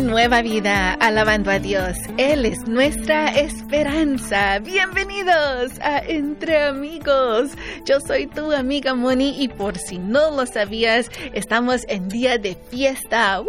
Nueva Vida, alabando a Dios. Él es nuestra esperanza. Bienvenidos a Entre Amigos. Yo soy tu amiga Moni y por si no lo sabías, estamos en día de fiesta. ¡Woo!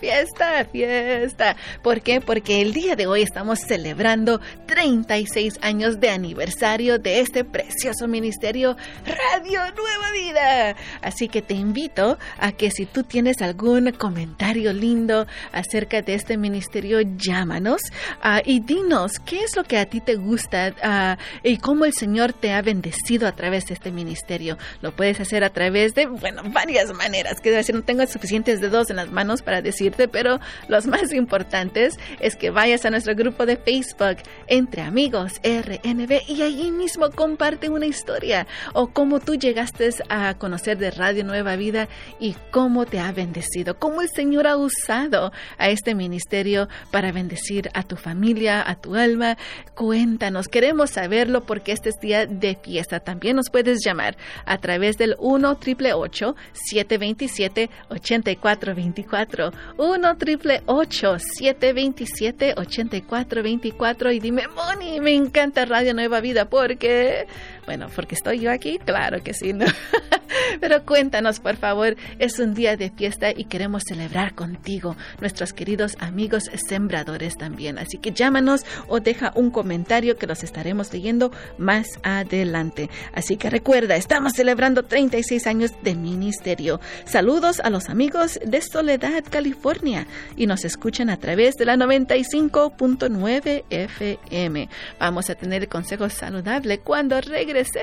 Fiesta, fiesta. ¿Por qué? Porque el día de hoy estamos celebrando 36 años de aniversario de este precioso ministerio Radio Nueva Vida. Así que te invito a que si tú tienes algún comentario lindo acerca de este ministerio, llámanos uh, y dinos qué es lo que a ti te gusta uh, y cómo el Señor te ha bendecido a través de este ministerio. Lo puedes hacer a través de, bueno, varias maneras. Que decir, no tengo suficientes dedos en las manos para decirte, pero los más importantes es que vayas a nuestro grupo de Facebook entre amigos RNB y allí mismo comparte una historia o cómo tú llegaste a conocer de Radio Nueva Vida y cómo te ha bendecido, cómo el Señor ha usado a este ministerio para bendecir a tu familia, a tu alma. Cuéntanos, queremos saberlo porque este es día de fiesta. También nos puedes llamar a través del 1 727 8424 1 727 8424 y dime, Moni, me encanta Radio Nueva Vida porque bueno, porque estoy yo aquí, claro que sí, ¿no? Pero cuéntanos, por favor, es un día de fiesta y queremos celebrar contigo, nuestros queridos amigos sembradores también. Así que llámanos o deja un comentario que los estaremos leyendo más adelante. Así que recuerda, estamos celebrando 36 años de ministerio. Saludos a los amigos de Soledad, California, y nos escuchan a través de la 95.9 FM. Vamos a tener el consejo saludable cuando regresemos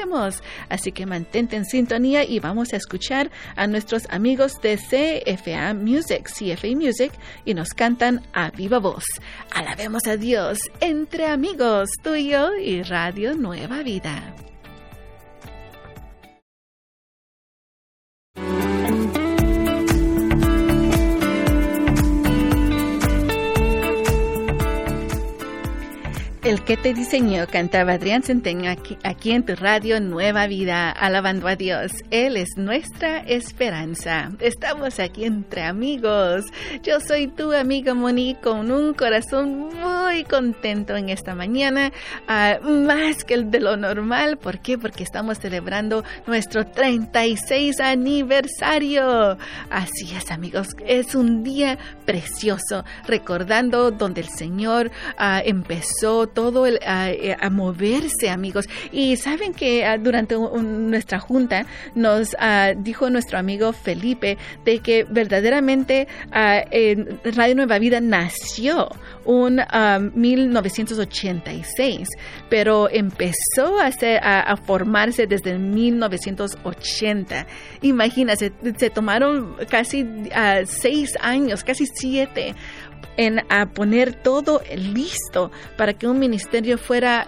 Así que mantente en sintonía y vamos a escuchar a nuestros amigos de CFA Music, CFA Music, y nos cantan a viva voz. Alabemos a Dios entre amigos, tuyo y Radio Nueva Vida. Que te diseñó cantaba Adrián Centeño aquí, aquí, en tu radio Nueva Vida, alabando a Dios. Él es nuestra esperanza. Estamos aquí entre amigos. Yo soy tu amiga Moni con un corazón muy contento en esta mañana, uh, más que el de lo normal. ¿Por qué? Porque estamos celebrando nuestro 36 aniversario. Así es, amigos. Es un día precioso, recordando donde el Señor uh, empezó todo eh, a, moverse, amigos. Y saben que uh, durante un, nuestra junta nos uh, dijo nuestro amigo Felipe de que verdaderamente en Radio Nueva Vida nació un 1986, pero empezó a, ser, a, formarse desde 1980. Imagínense, se tomaron casi seis años, casi siete en a poner todo listo para que un ministerio fuera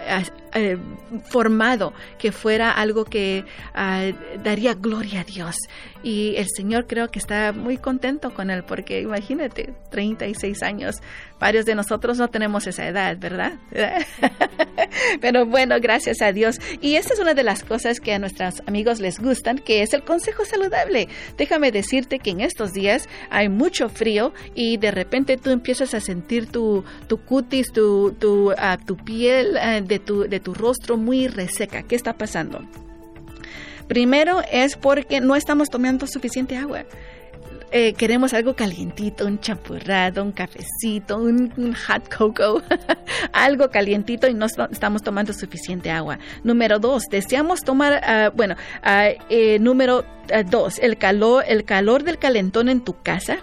eh, formado, que fuera algo que uh, daría gloria a Dios. Y el Señor creo que está muy contento con él, porque imagínate, 36 años. Varios de nosotros no tenemos esa edad, ¿verdad? Pero bueno, gracias a Dios. Y esta es una de las cosas que a nuestros amigos les gustan, que es el consejo saludable. Déjame decirte que en estos días hay mucho frío y de repente tú empiezas a sentir tu, tu cutis, tu, tu, tu piel uh, de, tu, tu rostro muy reseca. ¿Qué está pasando? Primero es porque no estamos tomando suficiente agua. Eh, queremos algo calientito, un champurrado, un cafecito, un, hot cocoa, algo calientito y no estamos tomando suficiente agua. Número dos, deseamos tomar, uh, bueno, uh, eh, número uh, dos, el calor, el calor del calentón en tu casa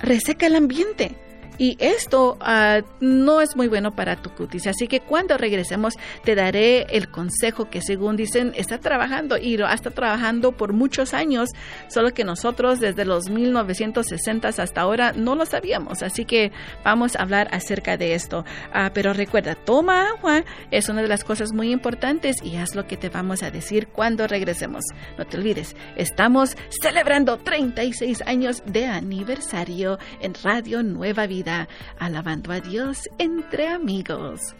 reseca el ambiente y esto uh, no es muy bueno para tu cutis. Así que cuando regresemos te daré el consejo que según dicen está trabajando y lo está trabajando por muchos años, solo que nosotros desde los 1960 hasta ahora no lo sabíamos. Así que vamos a hablar acerca de esto. Uh, pero recuerda, toma agua, es una de las cosas muy importantes y haz lo que te vamos a decir cuando regresemos. No te olvides, estamos celebrando 36 años de aniversario en Radio Nueva Vida alabando a Dios entre amigos.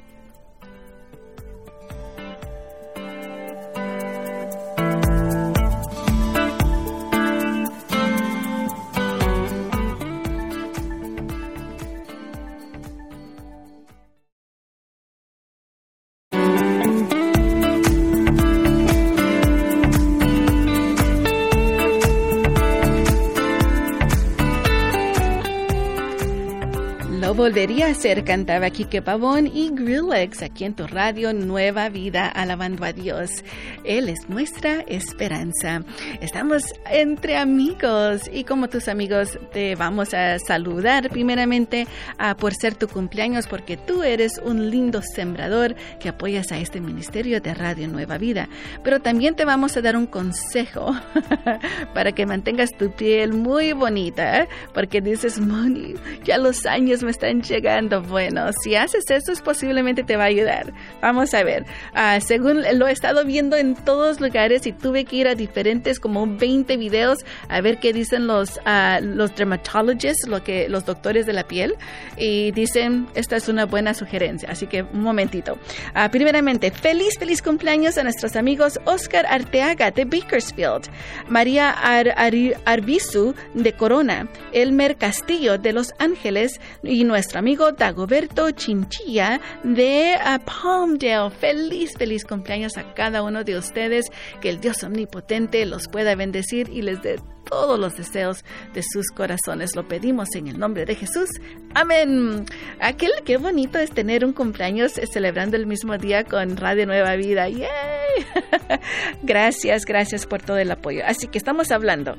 Volvería a ser, cantaba Kike Pavón y Grillex aquí en tu radio Nueva Vida, alabando a Dios. Él es nuestra esperanza. Estamos entre amigos y como tus amigos te vamos a saludar primeramente a por ser tu cumpleaños porque tú eres un lindo sembrador que apoyas a este ministerio de Radio Nueva Vida. Pero también te vamos a dar un consejo para que mantengas tu piel muy bonita, porque dices, Moni, ya los años me están llegando. Bueno, si haces eso, posiblemente te va a ayudar. Vamos a ver. Ah, según lo he estado viendo en todos lugares y tuve que ir a diferentes, como 20 videos, a ver qué dicen los, uh, los dermatologists, lo que, los doctores de la piel, y dicen, esta es una buena sugerencia. Así que un momentito. Ah, primeramente, feliz, feliz cumpleaños a nuestros amigos Oscar Arteaga de Bakersfield, María Arbizu de Corona, Elmer Castillo de Los Ángeles y nuestro amigo Dagoberto Chinchilla de uh, Palmdale. Feliz, feliz cumpleaños a cada uno de ustedes. Que el Dios omnipotente los pueda bendecir y les dé todos los deseos de sus corazones. Lo pedimos en el nombre de Jesús. Amén. Aquel qué bonito es tener un cumpleaños celebrando el mismo día con Radio Nueva Vida. ¡Yay! gracias, gracias por todo el apoyo. Así que estamos hablando.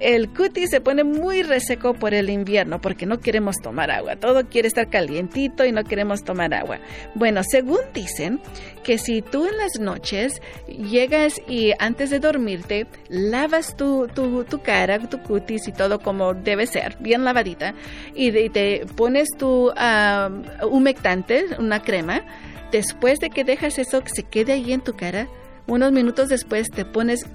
El cutis se pone muy reseco por el invierno porque no queremos tomar agua. Todo quiere estar calientito y no queremos tomar agua. Bueno, según dicen que si tú en las noches llegas y antes de dormirte lavas tu, tu, tu tu cutis y todo como debe ser, bien lavadita, y, te pones tu humectante, una crema, después de que dejas eso que se quede ahí en tu cara, unos minutos después te pones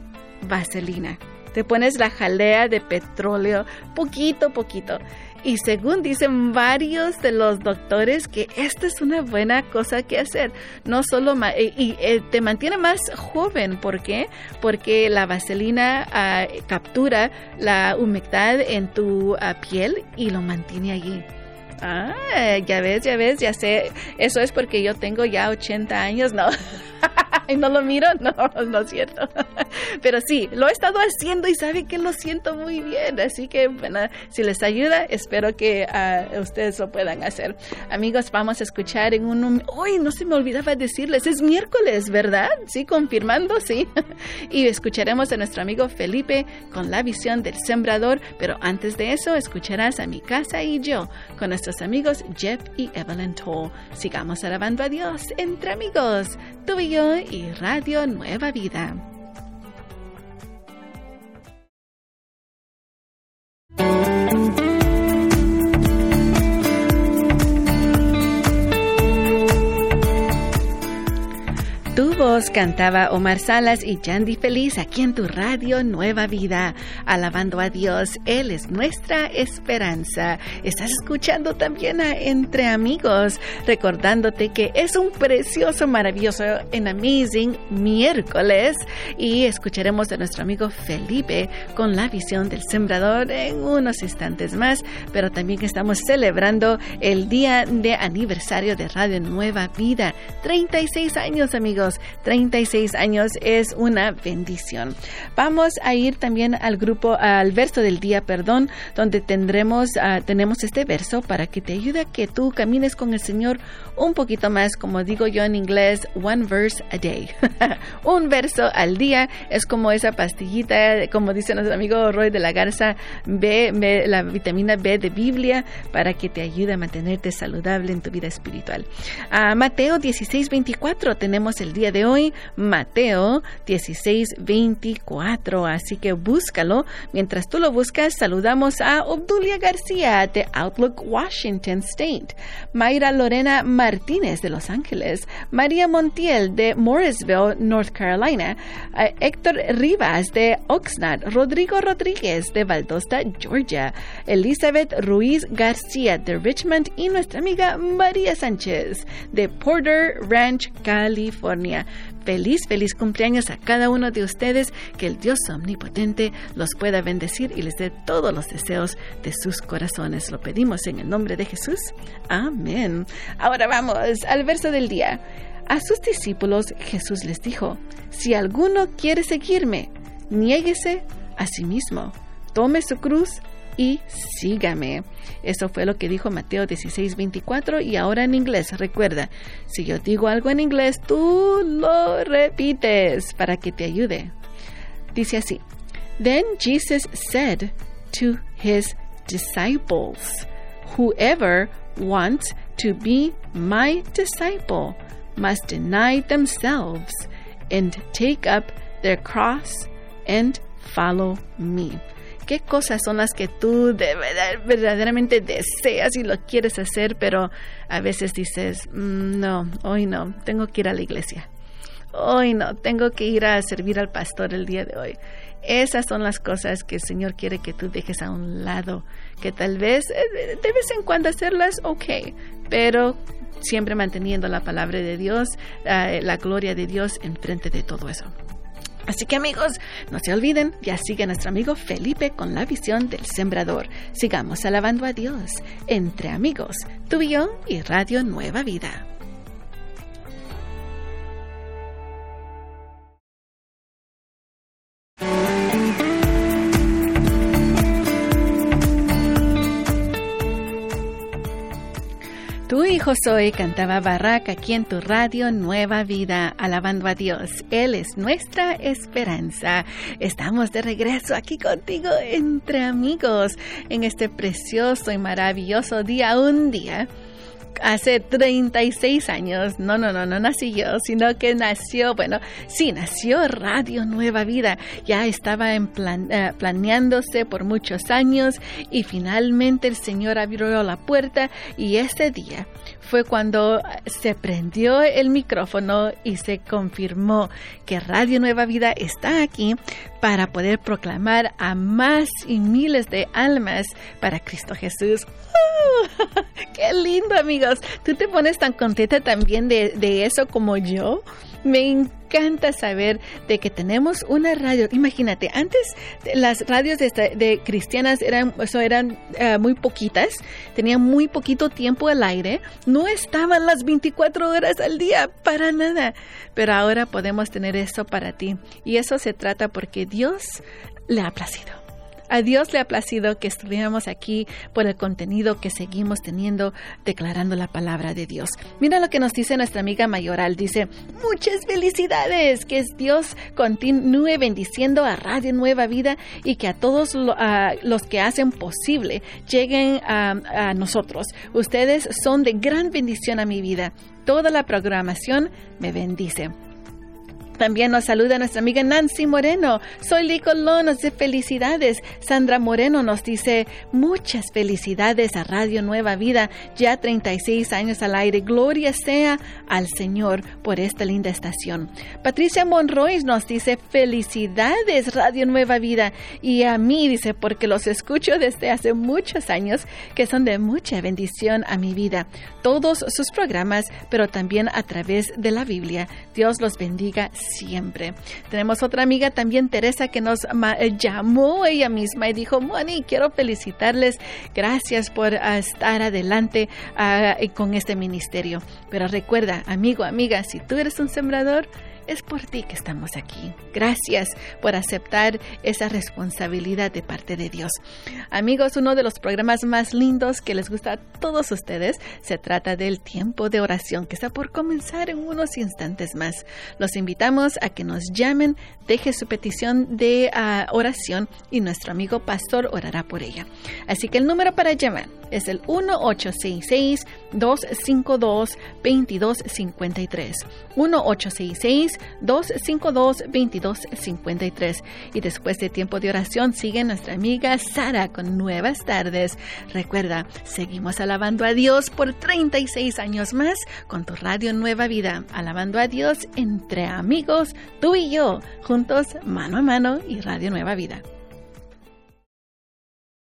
vaselina. Te pones la jalea de petróleo, poquito, poquito. Y según dicen varios de los doctores que esta es una buena cosa que hacer. No solo y, eh, te mantiene más joven. ¿Por qué? Porque la vaselina ah, captura la humedad en tu ah, piel y lo mantiene allí. Ah, ya ves, ya ves, ya sé. Eso es porque yo tengo ya 80 años, ¿no? y no lo miro, no, no es cierto. Pero sí, lo he estado haciendo y sabe que lo siento muy bien. Así que, bueno, si les ayuda, espero que uh, ustedes lo puedan hacer. Amigos, vamos a escuchar en un... Hoy no se me olvidaba decirles, es miércoles, ¿verdad? Sí, confirmando, sí. y escucharemos a nuestro amigo Felipe con la visión del sembrador. Pero antes de eso, escucharás a mi casa y yo con nuestros amigos Jeff y Evelyn Toll. Sigamos alabando a Dios entre amigos. Tú y yo y Radio Nueva Vida. Cantaba Omar Salas y Jandy Feliz aquí en tu radio Nueva Vida, alabando a Dios. Él es nuestra esperanza. Estás escuchando también a Entre Amigos, recordándote que es un precioso, maravilloso, en Amazing miércoles y escucharemos de nuestro amigo Felipe con la visión del sembrador en unos instantes más, pero también estamos celebrando el día de aniversario de Radio Nueva Vida. 36 años, amigos 36 años es una bendición. Vamos a ir también al grupo, al verso del día, perdón, donde tendremos, uh, tenemos este verso para que te ayude a que tú camines con el Señor un poquito más, como digo yo en inglés, one verse a day. un verso al día es como esa pastillita, como dice nuestro amigo Roy de la Garza, B, la vitamina B de Biblia, para que te ayude a mantenerte saludable en tu vida espiritual. Uh, Mateo 16, 24, tenemos el día de hoy, Mateo 16, 24. Así que búscalo. Mientras tú lo buscas, saludamos a Obdulia García de Outlook, Washington State, Mayra Lorena Martínez de Los Ángeles, María Montiel de Morrisville, North Carolina, Héctor Rivas de Oxnard, Rodrigo Rodríguez de Valdosta, Georgia, Elizabeth Ruiz García de Richmond y nuestra amiga María Sánchez de Porter Ranch, California. Feliz, feliz cumpleaños a cada uno de ustedes. Que el Dios omnipotente los pueda bendecir y les dé todos los deseos de sus corazones. Lo pedimos en el nombre de Jesús. Amén. Ahora vamos al verso del día. A sus discípulos Jesús les dijo, si alguno quiere seguirme, niéguese a sí mismo, tome su cruz y sígame. Eso fue lo que dijo Mateo 16, 24 y ahora en inglés. Recuerda, si yo digo algo en inglés, tú lo repites para que te ayude. Dice así, Then Jesus said to his disciples, Whoever wants to be my disciple must deny themselves and take up their cross and follow me. ¿Qué cosas son las que tú verdaderamente deseas y lo quieres hacer, pero a veces dices, mm, no, hoy no, tengo que ir a la iglesia. Hoy no, tengo que ir a servir al pastor el día de hoy. Esas son las cosas que el Señor quiere que tú dejes a un lado, que tal vez eh, de vez en cuando hacerlas, ok, pero siempre manteniendo la palabra de Dios, eh, la gloria de Dios enfrente de todo eso. Así que amigos, no se olviden, ya sigue nuestro amigo Felipe con la visión del sembrador. Sigamos alabando a Dios entre amigos, tú y y Radio Nueva Vida. Tu hijo soy, cantaba Barraca aquí en tu radio Nueva Vida, alabando a Dios. Él es nuestra esperanza. Estamos de regreso aquí contigo entre amigos en este precioso y maravilloso día, un día hace 36 años, no, no, no, no nací yo, sino que nació, bueno, sí, nació Radio Nueva Vida. Ya estaba en plan, eh, planeándose por muchos años y finalmente el Señor abrió la puerta y ese día fue cuando se prendió el micrófono y se confirmó que Radio Nueva Vida está aquí para poder proclamar a más y miles de almas para Cristo Jesús. ¡Qué lindo, amigos! ¿Tú te pones tan contenta también de, de eso como yo? Me encanta saber de que tenemos una radio. Imagínate, antes las radios de, cristianas eran, eran eh, muy poquitas, tenían muy poquito tiempo al aire, no estaban las 24 horas al día para nada. Pero ahora podemos tener eso para ti. Y eso se trata porque Dios le ha placido. A Dios le ha placido que estuviéramos aquí por el contenido que seguimos teniendo declarando la palabra de Dios. Mira lo que nos dice nuestra amiga Mayoral. Dice, muchas felicidades, que Dios continúe bendiciendo a Radio Nueva Vida y que a todos los que hacen posible lleguen a nosotros. Ustedes son de gran bendición a mi vida. Toda la programación me bendice. También nos saluda nuestra amiga Nancy Moreno. Soy Lico nos dice felicidades. Sandra Moreno nos dice muchas felicidades a Radio Nueva Vida, ya 36 años al aire. Gloria sea al Señor por esta linda estación. Patricia Monroy nos dice felicidades Radio Nueva Vida y a mí dice porque los escucho desde hace muchos años que son de mucha bendición a mi vida. Todos sus programas, pero también a través de la Biblia. Dios los bendiga siempre. Tenemos otra amiga también, Teresa, que nos eh, llamó ella misma y dijo, Moni, quiero felicitarles. Gracias por ah, estar adelante ah, con este ministerio. Pero recuerda, amigo, amiga, si tú eres un sembrador, es por ti que estamos aquí. Gracias por aceptar esa responsabilidad de parte de Dios. Amigos, uno de los programas más lindos que les gusta a todos ustedes se trata del tiempo de oración que está por comenzar en unos instantes más. Los invitamos a que nos llamen, deje su petición de ah, oración y nuestro amigo pastor orará por ella. Así que el número para llamar es el 1866 252 2253. 1866 252-2253. Y después de tiempo de oración sigue nuestra amiga Sara con nuevas tardes. Recuerda, seguimos alabando a Dios por 36 años más con tu radio Nueva Vida, alabando a Dios entre amigos, tú y yo, juntos, mano a mano y Radio Nueva Vida.